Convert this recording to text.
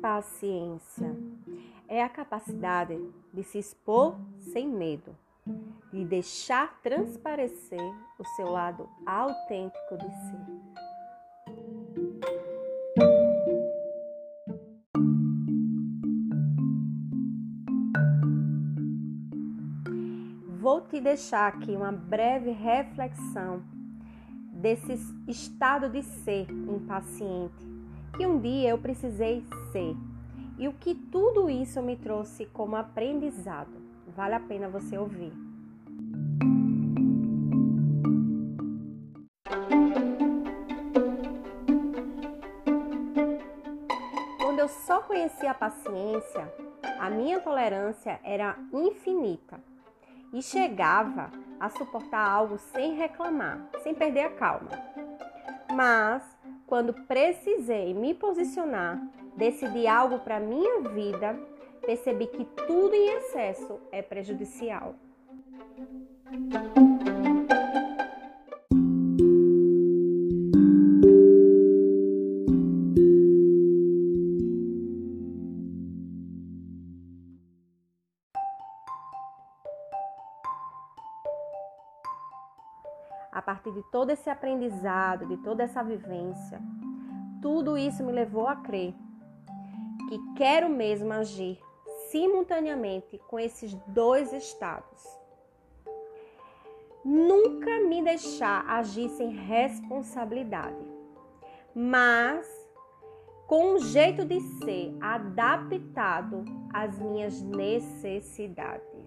paciência? É a capacidade de se expor sem medo, de deixar transparecer o seu lado autêntico de si. Vou te deixar aqui uma breve reflexão desse estado de ser impaciente que um dia eu precisei ser e o que tudo isso me trouxe como aprendizado. Vale a pena você ouvir. Quando eu só conhecia a paciência, a minha tolerância era infinita e chegava a suportar algo sem reclamar, sem perder a calma. Mas quando precisei me posicionar, decidir algo para minha vida, percebi que tudo em excesso é prejudicial. A partir de todo esse aprendizado, de toda essa vivência, tudo isso me levou a crer que quero mesmo agir simultaneamente com esses dois estados. Nunca me deixar agir sem responsabilidade, mas com um jeito de ser adaptado às minhas necessidades.